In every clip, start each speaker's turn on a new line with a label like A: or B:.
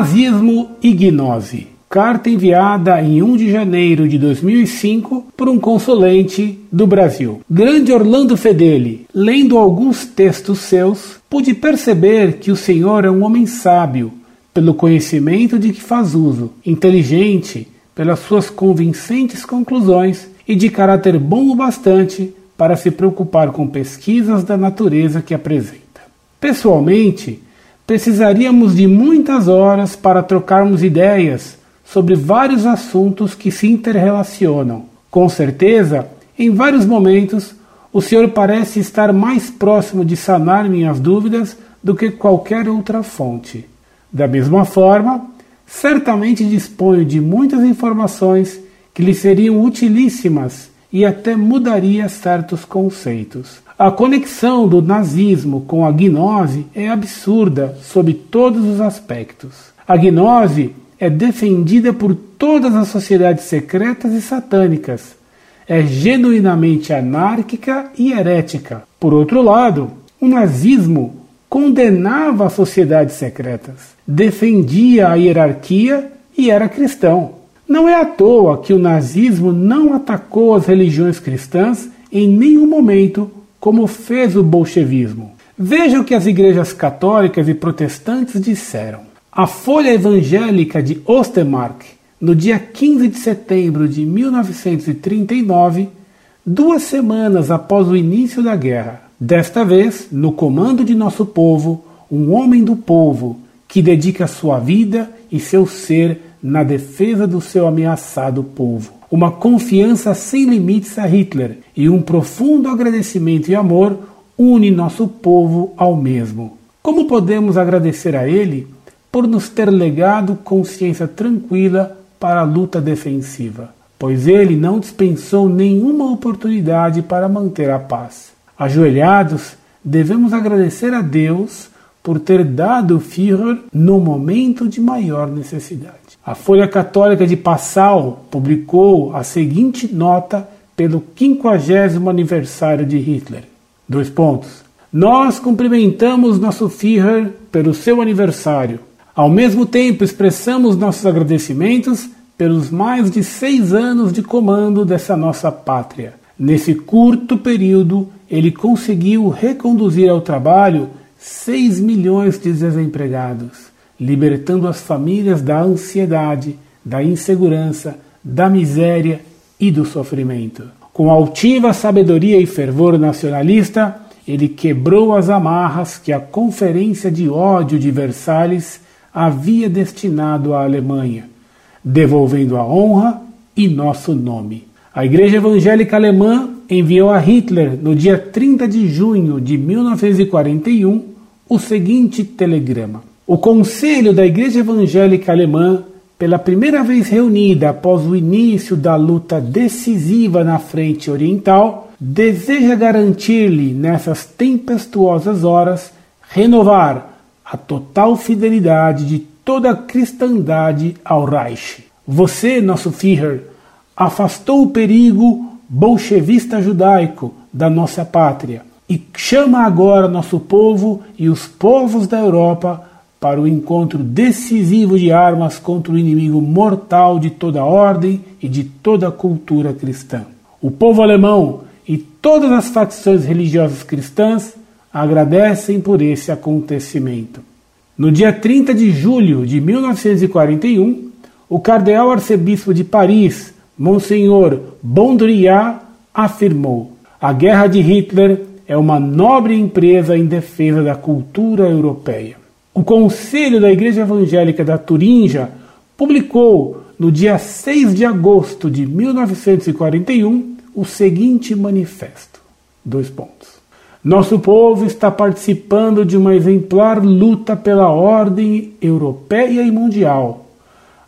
A: Nazismo e Gnose. Carta enviada em 1 de janeiro de 2005 por um consulente do Brasil. Grande Orlando Fedeli, lendo alguns textos seus, pude perceber que o senhor é um homem sábio, pelo conhecimento de que faz uso, inteligente, pelas suas convincentes conclusões e de caráter bom o bastante para se preocupar com pesquisas da natureza que apresenta. Pessoalmente, precisaríamos de muitas horas para trocarmos ideias sobre vários assuntos que se interrelacionam. Com certeza, em vários momentos, o senhor parece estar mais próximo de sanar minhas dúvidas do que qualquer outra fonte. Da mesma forma, certamente disponho de muitas informações que lhe seriam utilíssimas e até mudaria certos conceitos. A conexão do nazismo com a gnose é absurda sob todos os aspectos. A gnose é defendida por todas as sociedades secretas e satânicas. É genuinamente anárquica e herética. Por outro lado, o nazismo condenava as sociedades secretas, defendia a hierarquia e era cristão. Não é à toa que o nazismo não atacou as religiões cristãs em nenhum momento, como fez o bolchevismo. Veja o que as igrejas católicas e protestantes disseram. A Folha Evangélica de Ostermark, no dia 15 de setembro de 1939, duas semanas após o início da guerra. Desta vez, no comando de nosso povo, um homem do povo que dedica sua vida e seu ser na defesa do seu ameaçado povo. Uma confiança sem limites a Hitler e um profundo agradecimento e amor une nosso povo ao mesmo. Como podemos agradecer a ele por nos ter legado consciência tranquila para a luta defensiva, pois ele não dispensou nenhuma oportunidade para manter a paz. Ajoelhados, devemos agradecer a Deus por ter dado o Führer no momento de maior necessidade. A Folha Católica de Passau publicou a seguinte nota pelo 50 aniversário de Hitler. Dois pontos. Nós cumprimentamos nosso Führer pelo seu aniversário ao mesmo tempo, expressamos nossos agradecimentos pelos mais de seis anos de comando dessa nossa pátria. Nesse curto período, ele conseguiu reconduzir ao trabalho 6 milhões de desempregados, libertando as famílias da ansiedade, da insegurança, da miséria e do sofrimento. Com altiva sabedoria e fervor nacionalista, ele quebrou as amarras que a Conferência de Ódio de Versalhes havia destinado à Alemanha, devolvendo a honra e nosso nome. A Igreja Evangélica Alemã enviou a Hitler, no dia 30 de junho de 1941, o seguinte telegrama: O Conselho da Igreja Evangélica Alemã, pela primeira vez reunida após o início da luta decisiva na frente oriental, deseja garantir-lhe, nessas tempestuosas horas, renovar a total fidelidade de toda a cristandade ao Reich. Você, nosso Führer, afastou o perigo bolchevista judaico da nossa pátria e chama agora nosso povo e os povos da Europa para o encontro decisivo de armas contra o inimigo mortal de toda ordem e de toda cultura cristã. O povo alemão e todas as facções religiosas cristãs agradecem por esse acontecimento. No dia 30 de julho de 1941, o cardeal arcebispo de Paris, Monsenhor Bondriat, afirmou: a guerra de Hitler é uma nobre empresa em defesa da cultura europeia. O Conselho da Igreja Evangélica da Turíngia publicou no dia 6 de agosto de 1941 o seguinte manifesto: dois pontos. Nosso povo está participando de uma exemplar luta pela ordem europeia e mundial.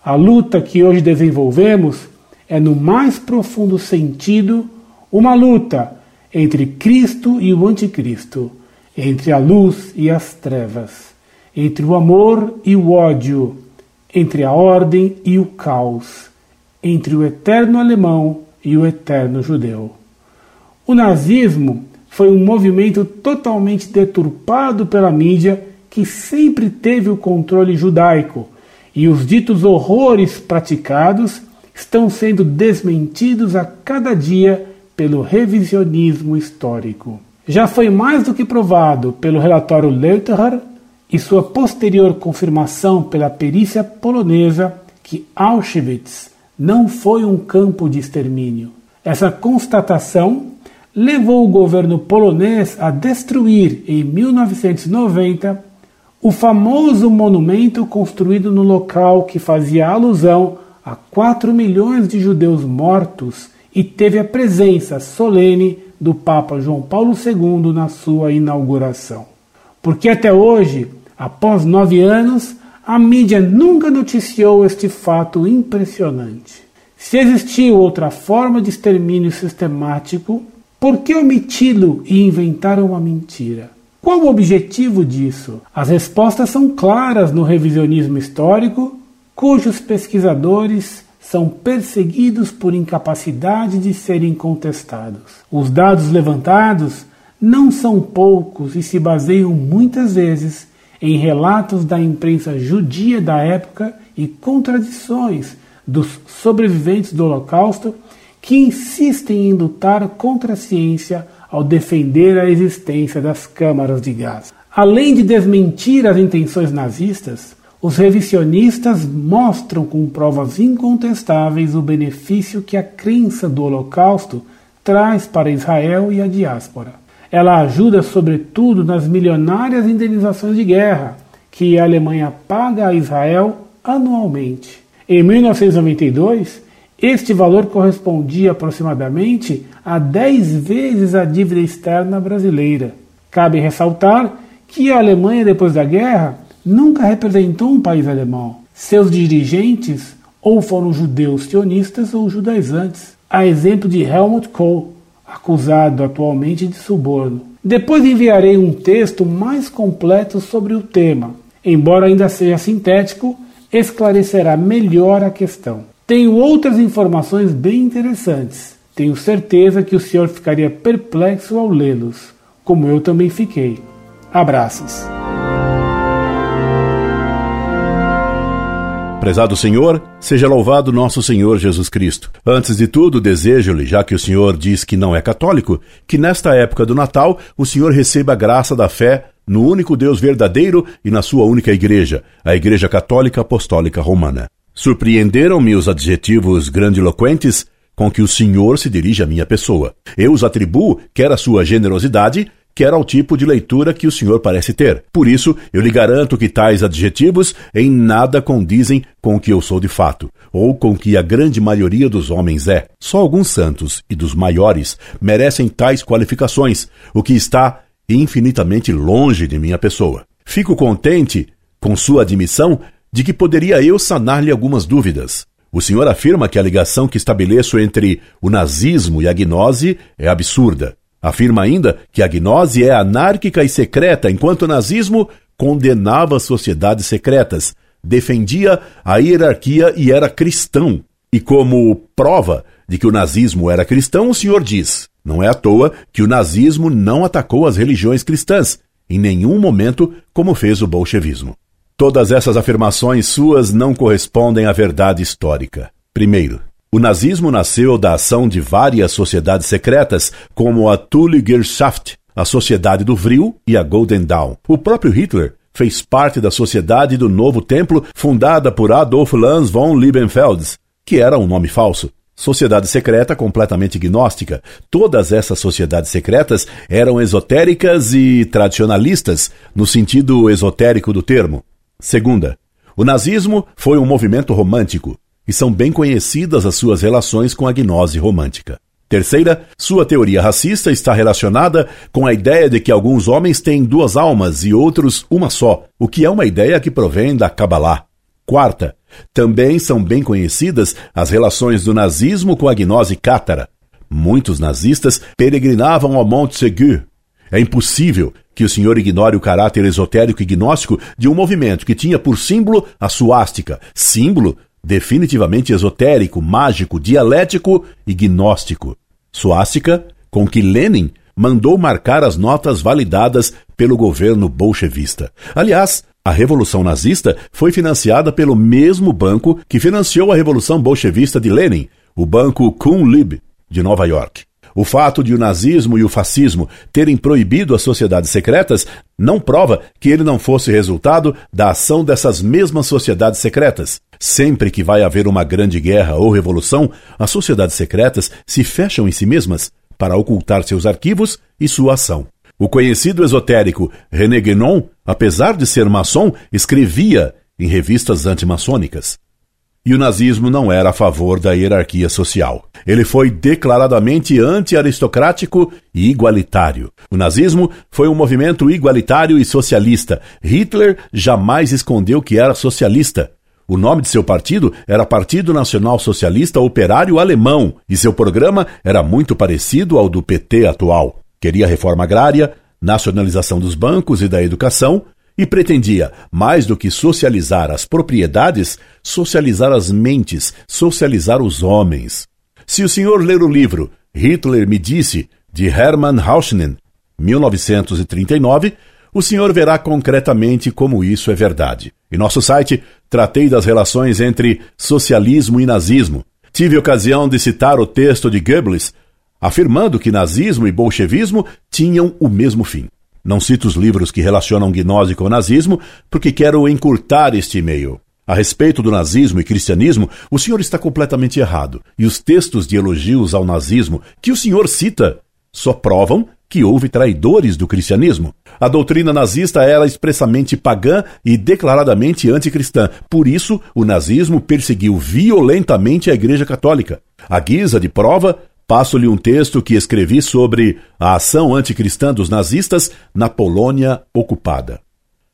A: A luta que hoje desenvolvemos é, no mais profundo sentido, uma luta entre Cristo e o Anticristo, entre a luz e as trevas, entre o amor e o ódio, entre a ordem e o caos, entre o eterno alemão e o eterno judeu. O nazismo foi um movimento totalmente deturpado pela mídia que sempre teve o controle judaico e os ditos horrores praticados estão sendo desmentidos a cada dia pelo revisionismo histórico. Já foi mais do que provado pelo relatório Leutherer e sua posterior confirmação pela perícia polonesa que Auschwitz não foi um campo de extermínio. Essa constatação levou o governo polonês a destruir em 1990 o famoso monumento construído no local que fazia alusão a 4 milhões de judeus mortos e teve a presença solene do Papa João Paulo II na sua inauguração. Porque até hoje, após nove anos, a mídia nunca noticiou este fato impressionante. Se existiu outra forma de extermínio sistemático, por que omiti-lo e inventar uma mentira? Qual o objetivo disso? As respostas são claras no revisionismo histórico, cujos pesquisadores são perseguidos por incapacidade de serem contestados. Os dados levantados não são poucos e se baseiam muitas vezes em relatos da imprensa judia da época e contradições dos sobreviventes do Holocausto que insistem em lutar contra a ciência ao defender a existência das câmaras de gás. Além de desmentir as intenções nazistas, os revisionistas mostram com provas incontestáveis o benefício que a crença do Holocausto traz para Israel e a diáspora. Ela ajuda, sobretudo, nas milionárias indenizações de guerra que a Alemanha paga a Israel anualmente. Em 1992, este valor correspondia aproximadamente a 10 vezes a dívida externa brasileira. Cabe ressaltar que a Alemanha, depois da guerra, nunca representou um país alemão. Seus dirigentes ou foram judeus sionistas ou judaizantes, a exemplo de Helmut Kohl, acusado atualmente de suborno. Depois enviarei um texto mais completo sobre o tema. Embora ainda seja sintético, esclarecerá melhor a questão. Tenho outras informações bem interessantes. Tenho certeza que o senhor ficaria perplexo ao lê-los, como eu também fiquei. Abraços.
B: Prezado Senhor, seja louvado nosso Senhor Jesus Cristo. Antes de tudo, desejo-lhe, já que o Senhor diz que não é católico, que nesta época do Natal o Senhor receba a graça da fé no único Deus verdadeiro e na sua única igreja, a Igreja Católica Apostólica Romana. Surpreenderam-me os adjetivos grandiloquentes com que o Senhor se dirige à minha pessoa. Eu os atribuo quer à sua generosidade, quer ao tipo de leitura que o senhor parece ter. Por isso, eu lhe garanto que tais adjetivos em nada condizem com o que eu sou de fato, ou com o que a grande maioria dos homens é. Só alguns santos e dos maiores merecem tais qualificações, o que está infinitamente longe de minha pessoa. Fico contente com sua admissão de que poderia eu sanar-lhe algumas dúvidas. O senhor afirma que a ligação que estabeleço entre o nazismo e a gnose é absurda. Afirma ainda que a gnose é anárquica e secreta, enquanto o nazismo condenava sociedades secretas, defendia a hierarquia e era cristão. E como prova de que o nazismo era cristão, o senhor diz: não é à toa que o nazismo não atacou as religiões cristãs, em nenhum momento, como fez o bolchevismo. Todas essas afirmações suas não correspondem à verdade histórica. Primeiro, o nazismo nasceu da ação de várias sociedades secretas, como a Tulligerschaft, a Sociedade do Vril e a Golden Dawn. O próprio Hitler fez parte da Sociedade do Novo Templo, fundada por Adolf Lanz von Liebenfeld, que era um nome falso. Sociedade secreta completamente gnóstica. Todas essas sociedades secretas eram esotéricas e tradicionalistas, no sentido esotérico do termo. Segunda, o nazismo foi um movimento romântico e são bem conhecidas as suas relações com a gnose romântica. Terceira, sua teoria racista está relacionada com a ideia de que alguns homens têm duas almas e outros uma só, o que é uma ideia que provém da Kabbalah. Quarta, também são bem conhecidas as relações do nazismo com a gnose cátara. Muitos nazistas peregrinavam ao Monte Segur. É impossível que o senhor ignore o caráter esotérico e gnóstico de um movimento que tinha por símbolo a suástica, símbolo definitivamente esotérico, mágico, dialético e gnóstico. Suástica, com que Lenin mandou marcar as notas validadas pelo governo bolchevista. Aliás, A Revolução Nazista foi financiada pelo mesmo banco que financiou a Revolução Bolchevista de Lenin, o Banco Kuhn-Lib, de Nova York. O fato de o nazismo e o fascismo terem proibido as sociedades secretas não prova que ele não fosse resultado da ação dessas mesmas sociedades secretas. Sempre que vai haver uma grande guerra ou revolução, as sociedades secretas se fecham em si mesmas para ocultar seus arquivos e sua ação. O conhecido esotérico René Guénon, apesar de ser maçom, escrevia em revistas antimaçônicas. E o nazismo não era a favor da hierarquia social. Ele foi declaradamente anti-aristocrático e igualitário. O nazismo foi um movimento igualitário e socialista. Hitler jamais escondeu que era socialista. O nome de seu partido era Partido Nacional Socialista Operário Alemão e seu programa era muito parecido ao do PT atual. Queria reforma agrária, nacionalização dos bancos e da educação e pretendia, mais do que socializar as propriedades, socializar as mentes, socializar os homens. Se o senhor ler o livro Hitler me disse, de Hermann Hauschnen, 1939, o senhor verá concretamente como isso é verdade. Em nosso site, tratei das relações entre socialismo e nazismo. Tive ocasião de citar o texto de Goebbels afirmando que nazismo e bolchevismo tinham o mesmo fim. Não cito os livros que relacionam gnose com o nazismo, porque quero encurtar este e-mail. A respeito do nazismo e cristianismo, o senhor está completamente errado, e os textos de elogios ao nazismo que o senhor cita só provam que houve traidores do cristianismo. A doutrina nazista era expressamente pagã e declaradamente anticristã. Por isso, o nazismo perseguiu violentamente a Igreja Católica. A guisa de prova, Passo-lhe um texto que escrevi sobre a ação anticristã dos nazistas na Polônia ocupada.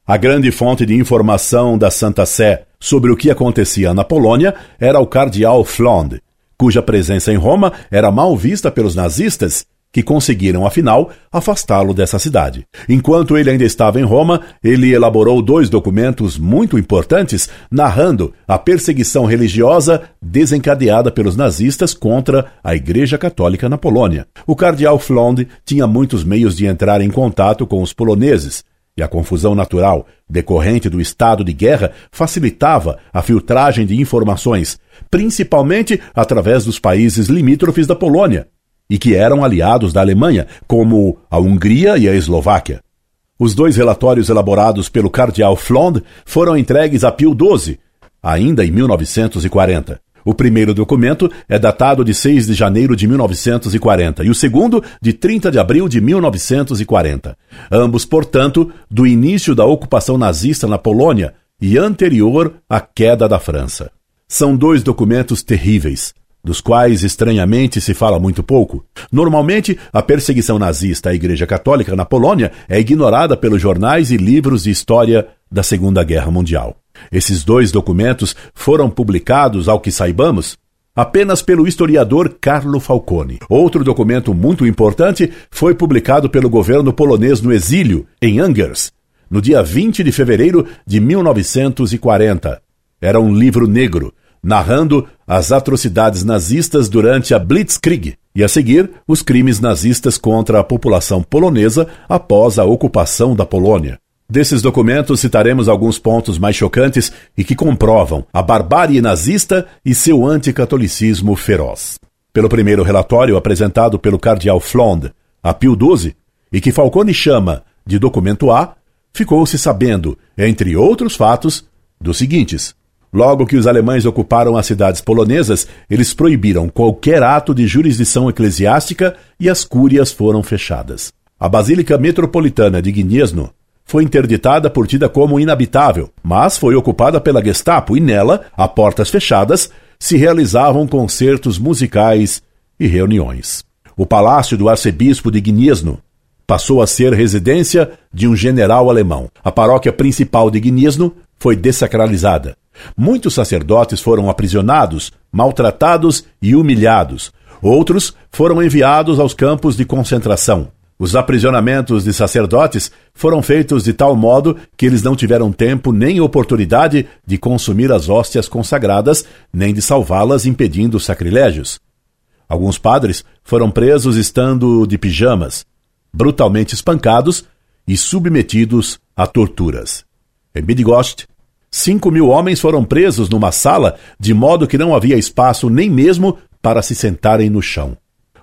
B: A grande fonte de informação da Santa Sé sobre o que acontecia na Polônia era o cardeal Flond, cuja presença em Roma era mal vista pelos nazistas que conseguiram, afinal, afastá-lo dessa cidade. Enquanto ele ainda estava em Roma, ele elaborou dois documentos muito importantes narrando a perseguição religiosa desencadeada pelos nazistas contra a Igreja Católica na Polônia. O cardeal Flond tinha muitos meios de entrar em contato com os poloneses, e a confusão natural decorrente do estado de guerra facilitava a filtragem de informações, principalmente através dos países limítrofes da Polônia, e que eram aliados da Alemanha, como a Hungria e a Eslováquia. Os dois relatórios elaborados pelo cardeal Flond foram entregues a Pio XII, ainda em 1940. O primeiro documento é datado de 6 de janeiro de 1940 e o segundo de 30 de abril de 1940. Ambos, portanto, do início da ocupação nazista na Polônia e anterior à queda da França. São dois documentos terríveis, dos quais estranhamente se fala muito pouco. Normalmente, a perseguição nazista à Igreja Católica na Polônia é ignorada pelos jornais e livros de história da Segunda Guerra Mundial. Esses dois documentos foram publicados, ao que saibamos, apenas pelo historiador Carlo Falcone. Outro documento muito importante foi publicado pelo governo polonês no exílio, em Angers, no dia 20 de fevereiro de 1940. Era um livro negro, narrando as atrocidades nazistas durante a Blitzkrieg e, a seguir, os crimes nazistas contra a população polonesa após a ocupação da Polônia. Desses documentos citaremos alguns pontos mais chocantes e que comprovam a barbárie nazista e seu anticatolicismo feroz. Pelo primeiro relatório apresentado pelo cardeal Flond a Pio XII, e que Falcone chama de documento A, ficou-se sabendo, entre outros fatos, dos seguintes: Logo que os alemães ocuparam as cidades polonesas, eles proibiram qualquer ato de jurisdição eclesiástica e as cúrias foram fechadas. A Basílica Metropolitana de Gniezno foi interditada por tida como inabitável, mas foi ocupada pela Gestapo e nela, a portas fechadas, se realizavam concertos musicais e reuniões. O palácio do arcebispo de Gniezno passou a ser residência de um general alemão. A paróquia principal de Gniezno foi desacralizada. Muitos sacerdotes foram aprisionados, maltratados e humilhados. Outros foram enviados aos campos de concentração. Os aprisionamentos de sacerdotes foram feitos de tal modo que eles não tiveram tempo nem oportunidade de consumir as hóstias consagradas, nem de salvá-las impedindo sacrilégios. Alguns padres foram presos estando de pijamas, brutalmente espancados e submetidos a torturas. Em Bidgost, cinco mil homens foram presos numa sala, de modo que não havia espaço nem mesmo para se sentarem no chão.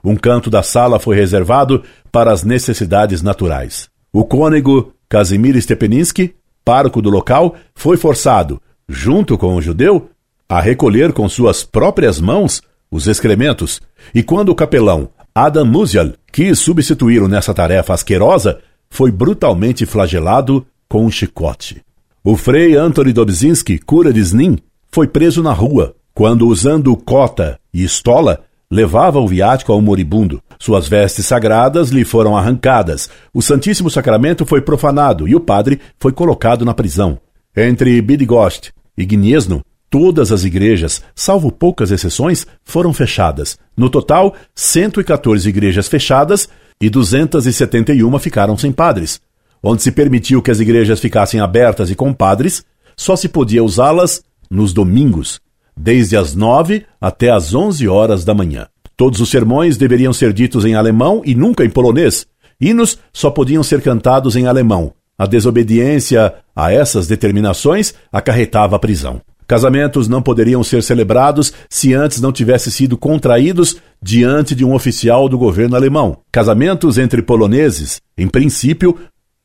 B: Um canto da sala foi reservado para as necessidades naturais. O cônego Casimir Stepeninsky, pároco do local, foi forçado, junto com o judeu, a recolher com suas próprias mãos os excrementos, e quando o capelão Adam Musial quis substituí-lo nessa tarefa asquerosa, foi brutalmente flagelado com um chicote. O frei Anthony Dobzinski, cura de Snin, foi preso na rua, quando, usando cota e estola, levava o viático ao moribundo. Suas vestes sagradas lhe foram arrancadas, o Santíssimo Sacramento foi profanado e o padre foi colocado na prisão. Entre Bidgost e Gniezno, todas as igrejas, salvo poucas exceções, foram fechadas. No total, 114 igrejas fechadas e 271 ficaram sem padres. Onde se permitiu que as igrejas ficassem abertas e com padres, só se podia usá-las nos domingos, desde as nove até as onze horas da manhã. Todos os sermões deveriam ser ditos em alemão e nunca em polonês. Hinos só podiam ser cantados em alemão. A desobediência a essas determinações acarretava a prisão. Casamentos não poderiam ser celebrados se antes não tivessem sido contraídos diante de um oficial do governo alemão. Casamentos entre poloneses, em princípio,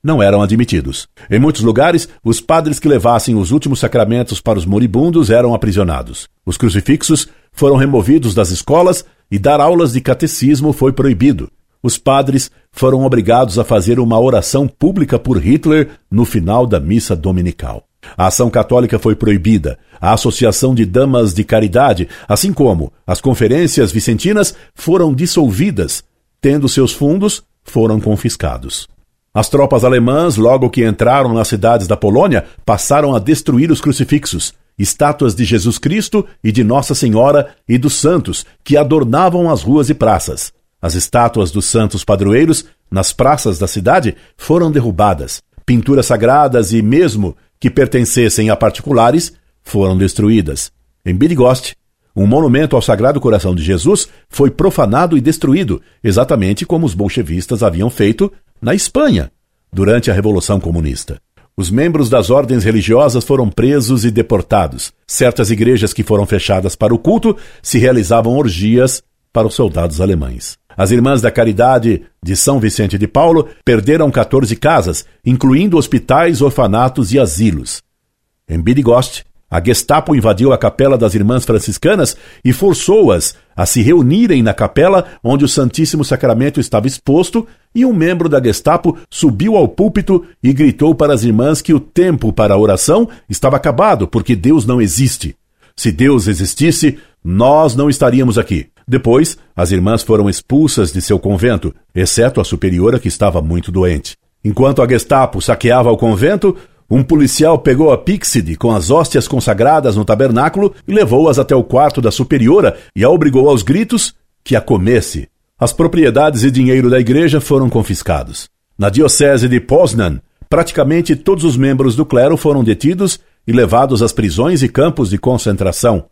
B: não eram admitidos. Em muitos lugares, os padres que levassem os últimos sacramentos para os moribundos eram aprisionados. Os crucifixos foram removidos das escolas e dar aulas de catecismo foi proibido. Os padres foram obrigados a fazer uma oração pública por Hitler no final da missa dominical. A ação católica foi proibida, a Associação de Damas de Caridade, assim como as conferências vicentinas, foram dissolvidas, tendo seus fundos foram confiscados. As tropas alemãs, logo que entraram nas cidades da Polônia, passaram a destruir os crucifixos, estátuas de Jesus Cristo e de Nossa Senhora e dos santos que adornavam as ruas e praças. As estátuas dos santos padroeiros nas praças da cidade foram derrubadas. Pinturas sagradas e mesmo que pertencessem a particulares foram destruídas. Em Bidgost, um monumento ao Sagrado Coração de Jesus foi profanado e destruído, exatamente como os bolchevistas haviam feito na Espanha, durante a Revolução Comunista. Os membros das ordens religiosas foram presos e deportados. Certas igrejas que foram fechadas para o culto se realizavam orgias para os soldados alemães. As Irmãs da Caridade de São Vicente de Paulo perderam 14 casas, incluindo hospitais, orfanatos e asilos. Em Bidgost, a Gestapo invadiu a capela das Irmãs Franciscanas e forçou-as a se reunirem na capela onde o Santíssimo Sacramento estava exposto, e um membro da Gestapo subiu ao púlpito e gritou para as irmãs que o tempo para a oração estava acabado, porque Deus não existe. Se Deus existisse, nós não estaríamos aqui. Depois, as irmãs foram expulsas de seu convento, exceto a superiora que estava muito doente. Enquanto a Gestapo saqueava o convento, um policial pegou a Pixide com as hóstias consagradas no tabernáculo e levou-as até o quarto da superiora e a obrigou aos gritos que a comesse. As propriedades e dinheiro da igreja foram confiscados. Na diocese de Poznan, praticamente todos os membros do clero foram detidos e levados às prisões e campos de concentração.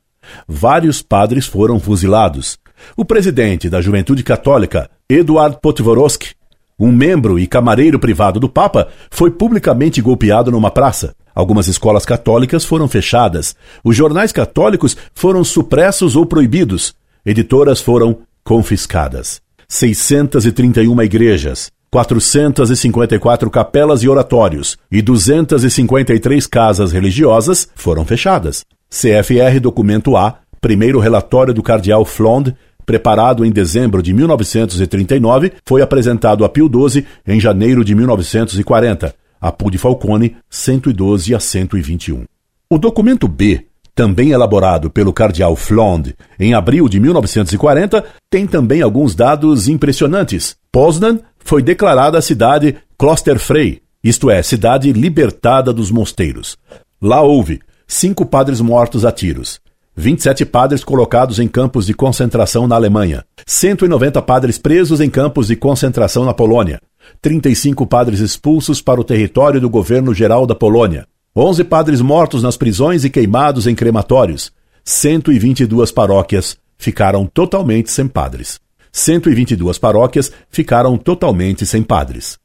B: Vários padres foram fuzilados. O presidente da Juventude Católica, Eduard Potvorowski, um membro e camareiro privado do Papa foi publicamente golpeado numa praça. Algumas escolas católicas foram fechadas. Os jornais católicos foram supressos ou proibidos. Editoras foram confiscadas. 631 igrejas, 454 capelas e oratórios e 253 casas religiosas foram fechadas. CFR Documento A, primeiro relatório do cardeal Flond, preparado em dezembro de 1939, foi apresentado a Pio XII em janeiro de 1940, a Pu de Falcone 112 a 121. O documento B, também elaborado pelo cardeal Flond em abril de 1940, tem também alguns dados impressionantes. Poznan foi declarada a cidade Klosterfrei, isto é, cidade libertada dos mosteiros. Lá houve cinco padres mortos a tiros, 27 padres colocados em campos de concentração na Alemanha, 190 padres presos em campos de concentração na Polônia, 35 padres expulsos para o território do governo geral da Polônia, 11 padres mortos nas prisões e queimados em crematórios, 122 paróquias ficaram totalmente sem padres. 122 paróquias ficaram totalmente sem padres.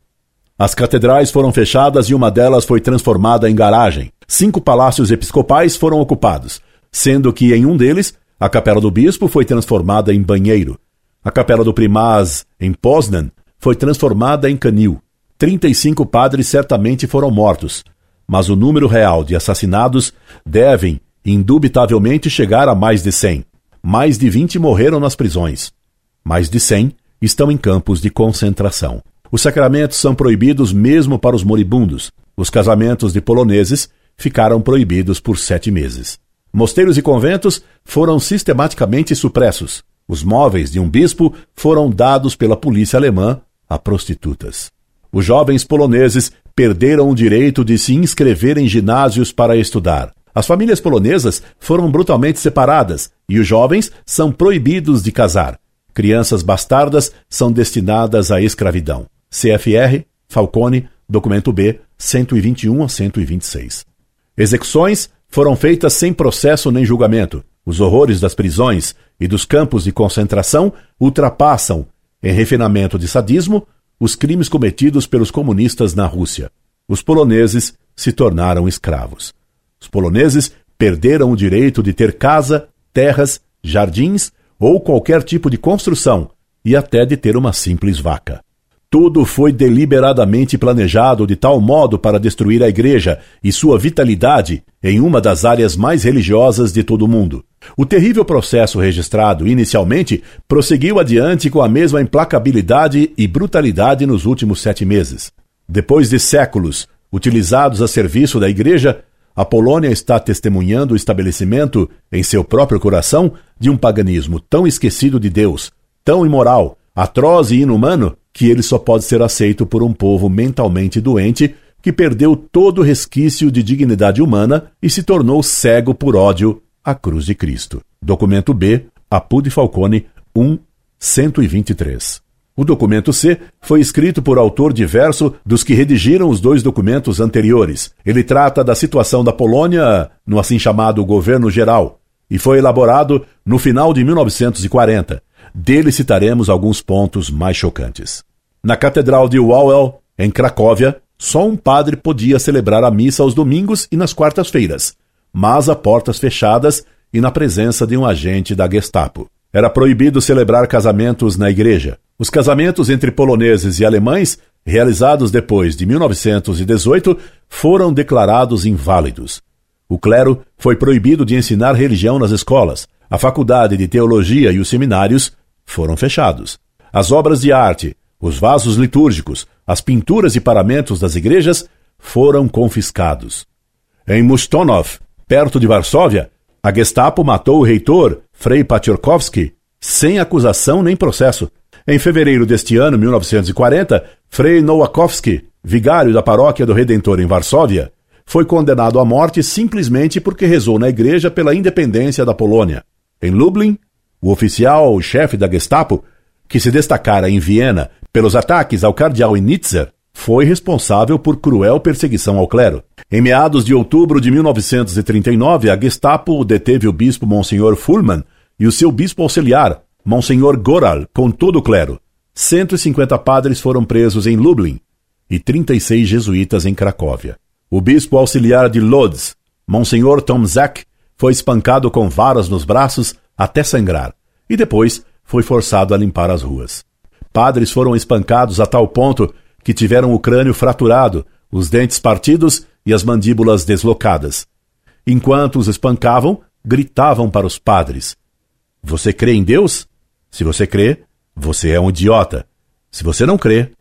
B: As catedrais foram fechadas e uma delas foi transformada em garagem. Cinco palácios episcopais foram ocupados, sendo que em um deles a capela do bispo foi transformada em banheiro. A capela do primaz, em Poznan, foi transformada em canil. 35 padres certamente foram mortos, mas o número real de assassinados devem, indubitavelmente, chegar a mais de 100. Mais de 20 morreram nas prisões. Mais de 100 estão em campos de concentração. Os sacramentos são proibidos mesmo para os moribundos. Os casamentos de poloneses ficaram proibidos por sete meses. Mosteiros e conventos foram sistematicamente supressos. Os móveis de um bispo foram dados pela polícia alemã a prostitutas. Os jovens poloneses perderam o direito de se inscrever em ginásios para estudar. As famílias polonesas foram brutalmente separadas e os jovens são proibidos de casar. Crianças bastardas são destinadas à escravidão. CFR, Falcone, documento B, 121 a 126. Execuções foram feitas sem processo nem julgamento. Os horrores das prisões e dos campos de concentração ultrapassam, em refinamento de sadismo, os crimes cometidos pelos comunistas na Rússia. Os poloneses se tornaram escravos. Os poloneses perderam o direito de ter casa, terras, jardins ou qualquer tipo de construção e até de ter uma simples vaca. Tudo foi deliberadamente planejado de tal modo para destruir a igreja e sua vitalidade em uma das áreas mais religiosas de todo o mundo. O terrível processo registrado inicialmente prosseguiu adiante com a mesma implacabilidade e brutalidade nos últimos sete meses. Depois de séculos utilizados a serviço da igreja, a Polônia está testemunhando o estabelecimento, em seu próprio coração, de um paganismo tão esquecido de Deus, tão imoral, atroz e inumano, que ele só pode ser aceito por um povo mentalmente doente que perdeu todo resquício de dignidade humana e se tornou cego por ódio à cruz de Cristo. Documento B, Apude Falcone 1, 123. O documento C foi escrito por autor diverso dos que redigiram os dois documentos anteriores. Ele trata da situação da Polônia no assim chamado governo geral e foi elaborado no final de 1940 dele citaremos alguns pontos mais chocantes. Na Catedral de Wawel, em Cracóvia, só um padre podia celebrar a missa aos domingos e nas quartas-feiras, mas a portas fechadas e na presença de um agente da Gestapo. Era proibido celebrar casamentos na igreja. Os casamentos entre poloneses e alemães, realizados depois de 1918, foram declarados inválidos. O clero foi proibido de ensinar religião nas escolas. A faculdade de teologia e os seminários foram fechados. As obras de arte, os vasos litúrgicos, as pinturas e paramentos das igrejas foram confiscados. Em Mustonov, perto de Varsóvia, a Gestapo matou o reitor, Frei Patiorkowski, sem acusação nem processo. Em fevereiro deste ano, 1940, Frei Nowakowski, vigário da paróquia do Redentor em Varsóvia, foi condenado à morte simplesmente porque rezou na igreja pela independência da Polônia. Em Lublin, o oficial chefe da Gestapo, que se destacara em Viena pelos ataques ao cardeal Nitzer, foi responsável por cruel perseguição ao clero. Em meados de outubro de 1939, a Gestapo deteve o bispo Monsenhor Fullmann e o seu bispo auxiliar, Monsenhor Goral, com todo o clero. 150 padres foram presos em Lublin e 36 jesuítas em Cracóvia. O bispo auxiliar de Lodz, Monsenhor Tomzak, foi espancado com varas nos braços até sangrar, e depois foi forçado a limpar as ruas. Padres foram espancados a tal ponto que tiveram o crânio fraturado, os dentes partidos e as mandíbulas deslocadas. Enquanto os espancavam, gritavam para os padres: Você crê em Deus? Se você crê, você é um idiota. Se você não crê,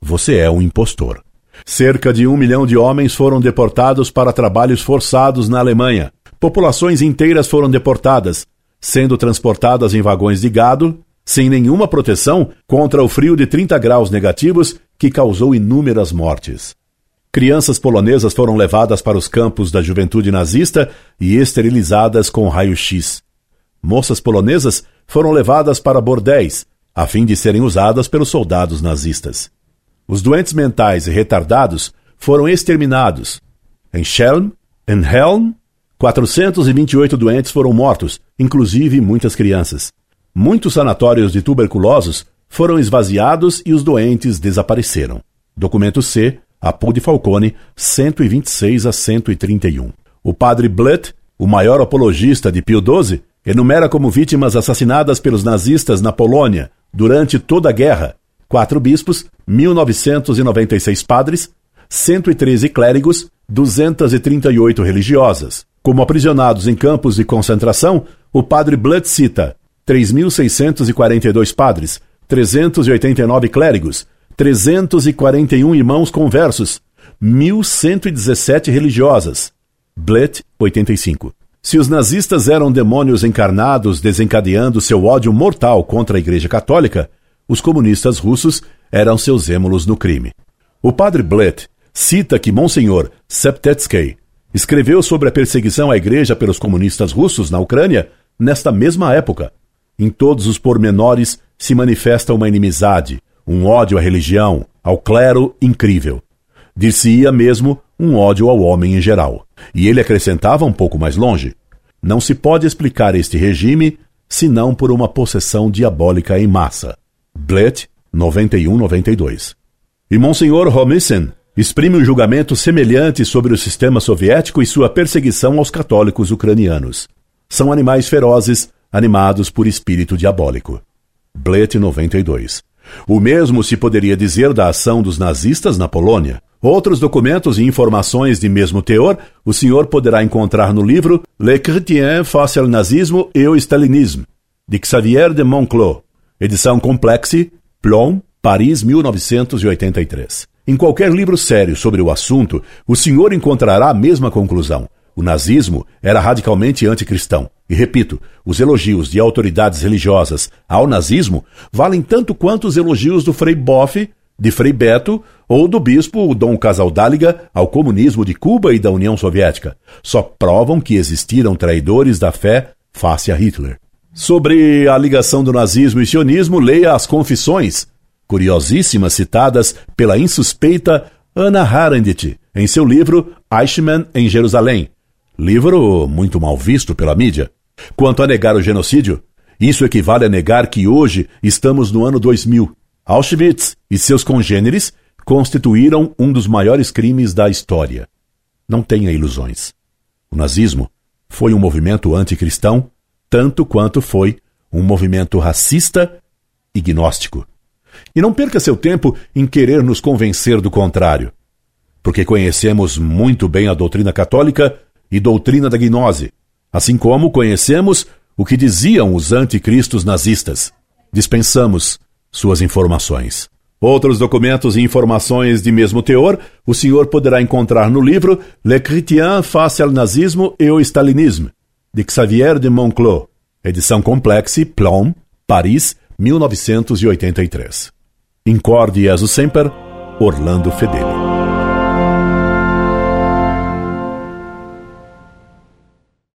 B: você é um impostor. Cerca de um milhão de homens foram deportados para trabalhos forçados na Alemanha. Populações inteiras foram deportadas, sendo transportadas em vagões de gado, sem nenhuma proteção contra o frio de 30 graus negativos que causou inúmeras mortes. Crianças polonesas foram levadas para os campos da juventude nazista e esterilizadas com raio-x. Moças polonesas foram levadas para bordéis, a fim de serem usadas pelos soldados nazistas. Os doentes mentais e retardados foram exterminados. Em Schelm, em Helm 428 doentes foram mortos, inclusive muitas crianças. Muitos sanatórios de tuberculosos foram esvaziados e os doentes desapareceram. Documento C, Apu de Falcone, 126 a 131. O padre Blutt, o maior apologista de Pio XII, enumera como vítimas assassinadas pelos nazistas na Polônia durante toda a guerra quatro bispos, 1996 padres, 113 clérigos, 238 religiosas. Como aprisionados em campos de concentração, o padre Blood cita 3.642 padres, 389 clérigos, 341 irmãos conversos, 1.117 religiosas. Blett, 85. Se os nazistas eram demônios encarnados desencadeando seu ódio mortal contra a Igreja Católica, os comunistas russos eram seus êmulos no crime. O padre Blett cita que Monsenhor Septetskey escreveu sobre a perseguição à igreja pelos comunistas russos na Ucrânia nesta mesma época. Em todos os pormenores se manifesta uma inimizade, um ódio à religião, ao clero incrível. Dir-se-ia mesmo um ódio ao homem em geral. E ele acrescentava um pouco mais longe: Não se pode explicar este regime senão por uma possessão diabólica em massa. Blett, 91-92. E Monsenhor Romissen exprime um julgamento semelhante sobre o sistema soviético e sua perseguição aos católicos ucranianos. São animais ferozes, animados por espírito diabólico. Blett 92. O mesmo se poderia dizer da ação dos nazistas na Polônia. Outros documentos e informações de mesmo teor o senhor poderá encontrar no livro Le Chrétien face au nazisme et au stalinisme, de Xavier de Monclos, edição Complexi, Plon, Paris, 1983. Em qualquer livro sério sobre o assunto, o senhor encontrará a mesma conclusão. O nazismo era radicalmente anticristão. E repito, os elogios de autoridades religiosas ao nazismo valem tanto quanto os elogios do Frei Boff, de Frei Beto ou do bispo Dom Casaldáliga ao comunismo de Cuba e da União Soviética. Só provam que existiram traidores da fé face a Hitler. Sobre a ligação do nazismo e sionismo, leia as Confissões, curiosíssimas citadas pela insuspeita Anna Arendt em seu livro Eichmann em Jerusalém, livro muito mal visto pela mídia. Quanto a negar o genocídio, isso equivale a negar que hoje estamos no ano 2000. Auschwitz e seus congêneres constituíram um dos maiores crimes da história. Não tenha ilusões. O nazismo foi um movimento anticristão tanto quanto foi um movimento racista e gnóstico. E não perca seu tempo em querer nos convencer do contrário, porque conhecemos muito bem a doutrina católica e doutrina da gnose, assim como conhecemos o que diziam os anticristos nazistas. Dispensamos suas informações. Outros documentos e informações de mesmo teor o senhor poderá encontrar no livro Le Chrétien face au nazisme et au stalinisme, de Xavier de Monclos, edição Complexi, Plom, Paris, 1983. Incorde Jesus Semper, Orlando Fedeli.